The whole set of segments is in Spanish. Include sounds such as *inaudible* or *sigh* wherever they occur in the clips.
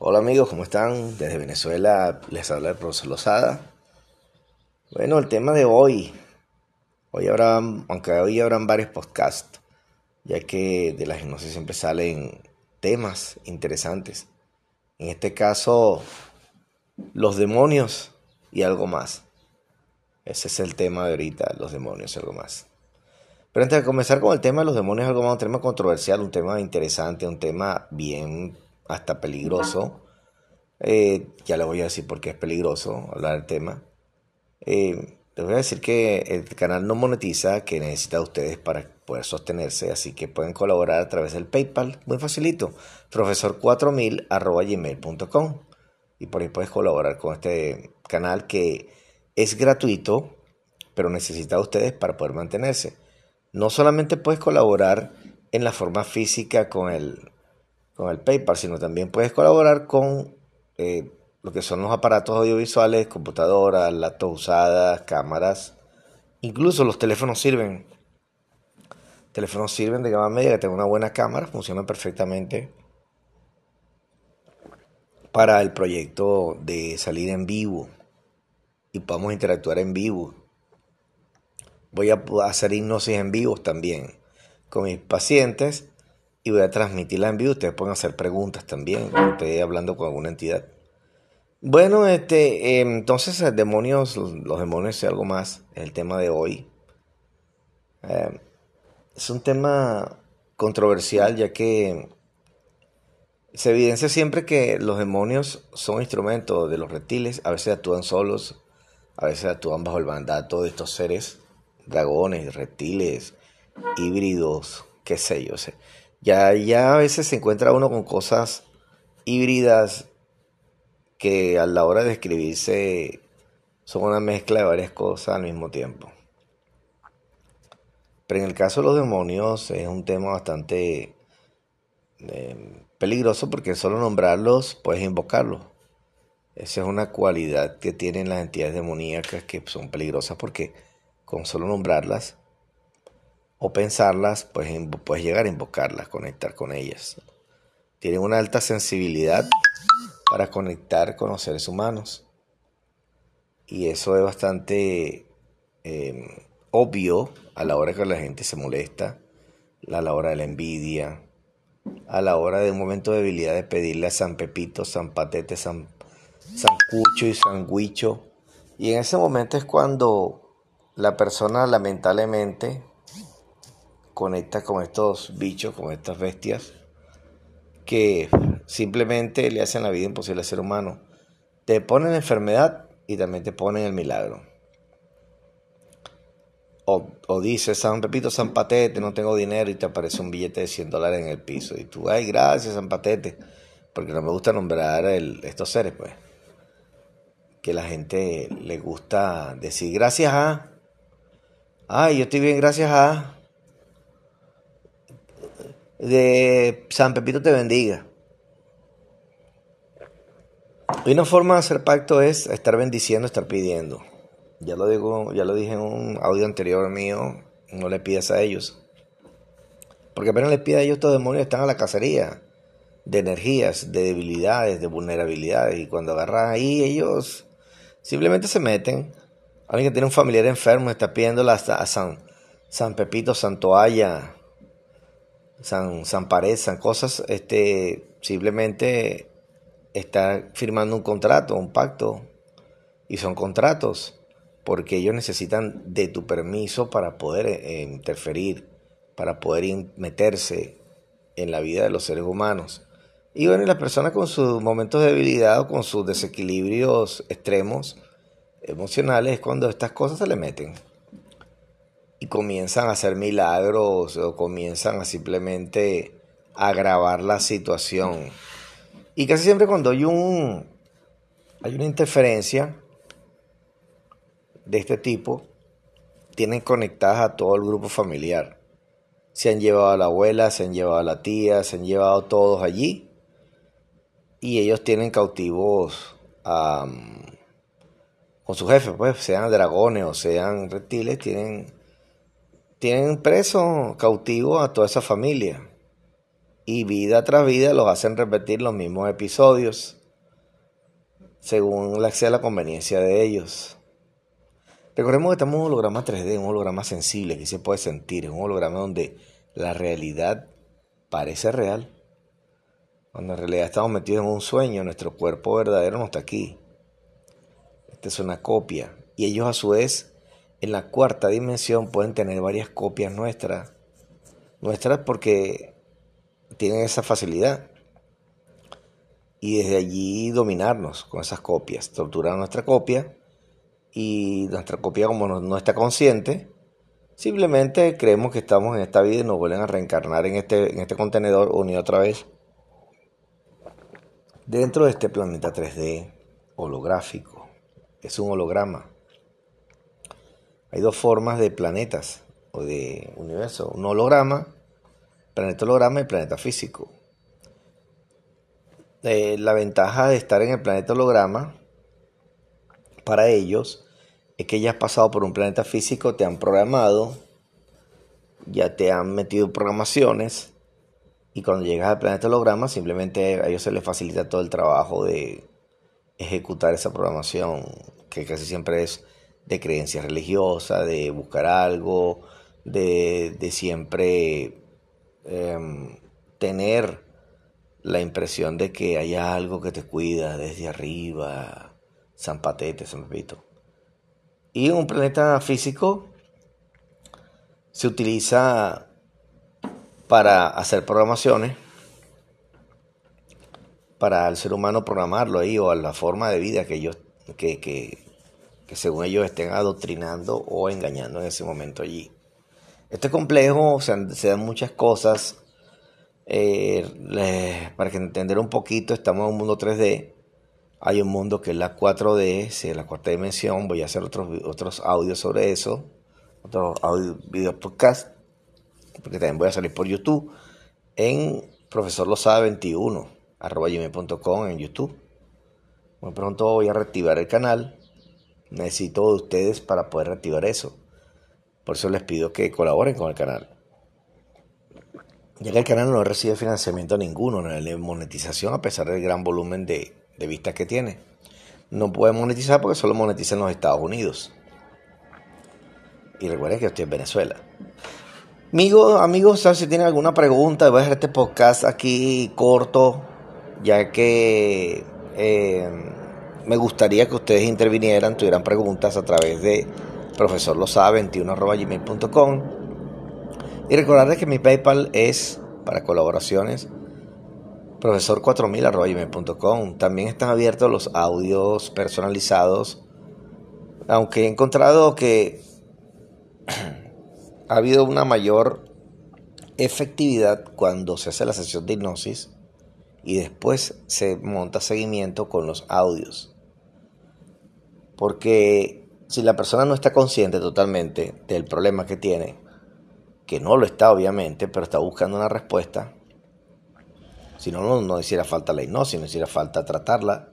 Hola amigos, ¿cómo están? Desde Venezuela les habla el profesor Lozada. Bueno, el tema de hoy. Hoy habrá, aunque hoy habrán varios podcasts, ya que de la hipnosis siempre salen temas interesantes. En este caso, los demonios y algo más. Ese es el tema de ahorita, los demonios y algo más. Pero antes de comenzar con el tema de los demonios algo más, un tema controversial, un tema interesante, un tema bien hasta peligroso. Eh, ya les voy a decir por qué es peligroso hablar del tema. Eh, les voy a decir que el canal no monetiza, que necesita ustedes para poder sostenerse, así que pueden colaborar a través del PayPal, muy facilito, profesor4000 gmail.com y por ahí puedes colaborar con este canal que es gratuito, pero necesita ustedes para poder mantenerse. No solamente puedes colaborar en la forma física con el, con el PayPal, sino también puedes colaborar con eh, lo que son los aparatos audiovisuales, computadoras, laptops usadas, cámaras, incluso los teléfonos sirven. Teléfonos sirven de gama media que tengan una buena cámara, funcionan perfectamente para el proyecto de salir en vivo y podamos interactuar en vivo. Voy a hacer hipnosis en vivo también con mis pacientes y voy a transmitirla en vivo. Ustedes pueden hacer preguntas también, estoy hablando con alguna entidad. Bueno, este, em, entonces eh, demonios, los demonios y algo más, el tema de hoy. Em, es un tema controversial ya que se evidencia siempre que los demonios son instrumentos de los reptiles, a veces actúan solos, a veces actúan bajo el mandato de estos seres, dragones, reptiles, híbridos, qué sé yo. Sé. Ya, ya a veces se encuentra uno con cosas híbridas que a la hora de escribirse son una mezcla de varias cosas al mismo tiempo. Pero en el caso de los demonios es un tema bastante eh, peligroso porque solo nombrarlos puedes invocarlos. Esa es una cualidad que tienen las entidades demoníacas que son peligrosas porque con solo nombrarlas o pensarlas, pues puedes llegar a invocarlas, conectar con ellas. Tienen una alta sensibilidad para conectar con los seres humanos. Y eso es bastante em, obvio a la hora que la gente se molesta, a la hora de la envidia, a la hora de un momento de debilidad de pedirle a San Pepito, San Patete, San, San Cucho y San Guicho. Y en ese momento es cuando la persona lamentablemente conecta con estos bichos, con estas bestias, que simplemente le hacen la vida imposible al ser humano. Te ponen enfermedad y también te ponen el milagro. O, o, dice San Pepito, San Patete, no tengo dinero y te aparece un billete de 100 dólares en el piso. Y tú, ay, gracias San Patete, porque no me gusta nombrar estos seres, pues. Que la gente le gusta decir gracias a. Ay, yo estoy bien, gracias a de San Pepito te bendiga. Y una forma de hacer pacto es estar bendiciendo, estar pidiendo. Ya lo digo, ya lo dije en un audio anterior mío, no le pidas a ellos. Porque apenas les pide a ellos, estos demonios están a la cacería de energías, de debilidades, de vulnerabilidades. Y cuando agarran ahí, ellos simplemente se meten. Alguien que tiene un familiar enfermo está pidiendo a San, San Pepito, Santoalla, San, San San cosas, este, simplemente está firmando un contrato, un pacto, y son contratos, porque ellos necesitan de tu permiso para poder eh, interferir, para poder meterse en la vida de los seres humanos. Y bueno, las personas con sus momentos de debilidad o con sus desequilibrios extremos emocionales es cuando estas cosas se le meten comienzan a hacer milagros o comienzan a simplemente agravar la situación. Y casi siempre cuando hay un hay una interferencia de este tipo, tienen conectadas a todo el grupo familiar. Se han llevado a la abuela, se han llevado a la tía, se han llevado todos allí. Y ellos tienen cautivos con su jefe, pues, sean dragones o sean reptiles, tienen tienen preso, cautivo a toda esa familia. y vida tras vida los hacen repetir los mismos episodios según sea la conveniencia de ellos. Recordemos que estamos en un holograma 3D, un holograma sensible que se puede sentir, un holograma donde la realidad parece real. Cuando en realidad estamos metidos en un sueño, nuestro cuerpo verdadero no está aquí. Esta es una copia. Y ellos a su vez, en la cuarta dimensión, pueden tener varias copias nuestras. Nuestras porque tienen esa facilidad. Y desde allí dominarnos con esas copias, torturar nuestra copia y nuestra copia como no, está consciente, simplemente creemos que estamos en esta vida y nos vuelven a reencarnar en este, en este contenedor unido otra vez dentro de este planeta 3D holográfico. Es un holograma. Hay dos formas de planetas o de universo. Un holograma, planeta holograma y planeta físico. Eh, la ventaja de estar en el planeta holograma para ellos es que ya has pasado por un planeta físico, te han programado, ya te han metido programaciones y cuando llegas al planeta holograma simplemente a ellos se les facilita todo el trabajo de ejecutar esa programación que casi siempre es de creencia religiosa, de buscar algo, de, siempre em, tener la impresión de que hay algo que te cuida desde arriba, San Patete, San Pepito. Y un planeta físico se utiliza para hacer programaciones, para el ser humano programarlo ahí o a la forma de vida que que, que, según ellos estén adoctrinando o engañando en ese momento allí. Este complejo, se, se dan muchas cosas. Eh, para que entender un poquito, estamos en un mundo 3D hay un mundo que es la 4D, es la cuarta dimensión. Voy a hacer otros, otros audios sobre eso, otros audio, video podcast, porque también voy a salir por YouTube en Profesor Lo Sabe 21, arroba gmail.com en YouTube. Muy pronto voy a reactivar el canal. Necesito de ustedes para poder reactivar eso. Por eso les pido que colaboren con el canal. Ya que el canal no recibe financiamiento ninguno, no hay monetización a pesar del gran volumen de, de vistas que tiene. No puede monetizar porque solo monetiza en los Estados Unidos. Y recuerden que estoy en Venezuela. Amigos, amigos, si tienen alguna pregunta, voy a dejar este podcast aquí corto, ya que eh, me gustaría que ustedes intervinieran, tuvieran preguntas a través de profesorlosa21.gmail.com y recordarles que mi PayPal es para colaboraciones profesor4000.com. También están abiertos los audios personalizados, aunque he encontrado que *clears throat* ha habido una mayor efectividad cuando se hace la sesión de hipnosis y después se monta seguimiento con los audios. Porque si la persona no está consciente totalmente del problema que tiene, que no lo está obviamente, pero está buscando una respuesta, si no, no, hiciera falta la hipnosis, no hiciera falta tratarla,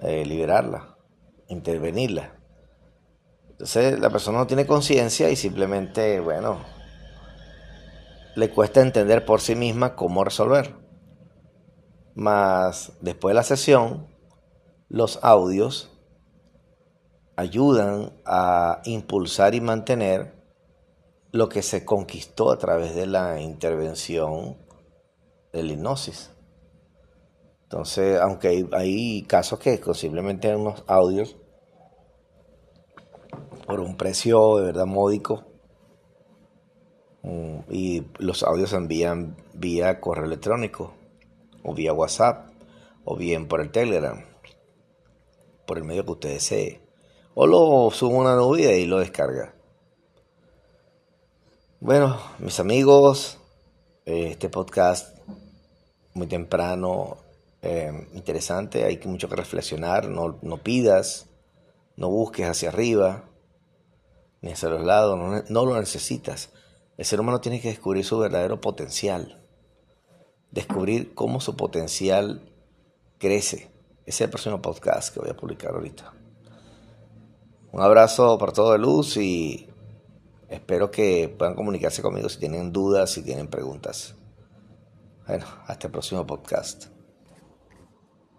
eh, liberarla, intervenirla. Entonces la persona no tiene conciencia y simplemente, bueno, le cuesta entender por sí misma cómo resolver. Más después de la sesión, los audios ayudan a impulsar y mantener lo que se conquistó a través de la intervención de la hipnosis. Entonces, aunque hay, casos que posiblemente unos audios por un precio de verdad módico mm, y los audios se envían vía correo electrónico o vía WhatsApp o bien por el Telegram, por el medio que usted desee. O lo subo a una nube y lo descarga. Bueno, mis amigos, este podcast muy temprano, eh, interesante, hay mucho que reflexionar, no, no, pidas, no busques hacia arriba, ni hacia los lados, no, no lo necesitas. El ser humano tiene que descubrir su verdadero potencial, descubrir cómo su potencial crece. Ese es el próximo podcast que voy a publicar ahorita. Un abrazo para todo de luz y espero que puedan comunicarse conmigo si tienen dudas, si tienen preguntas. Bueno, hasta el próximo podcast.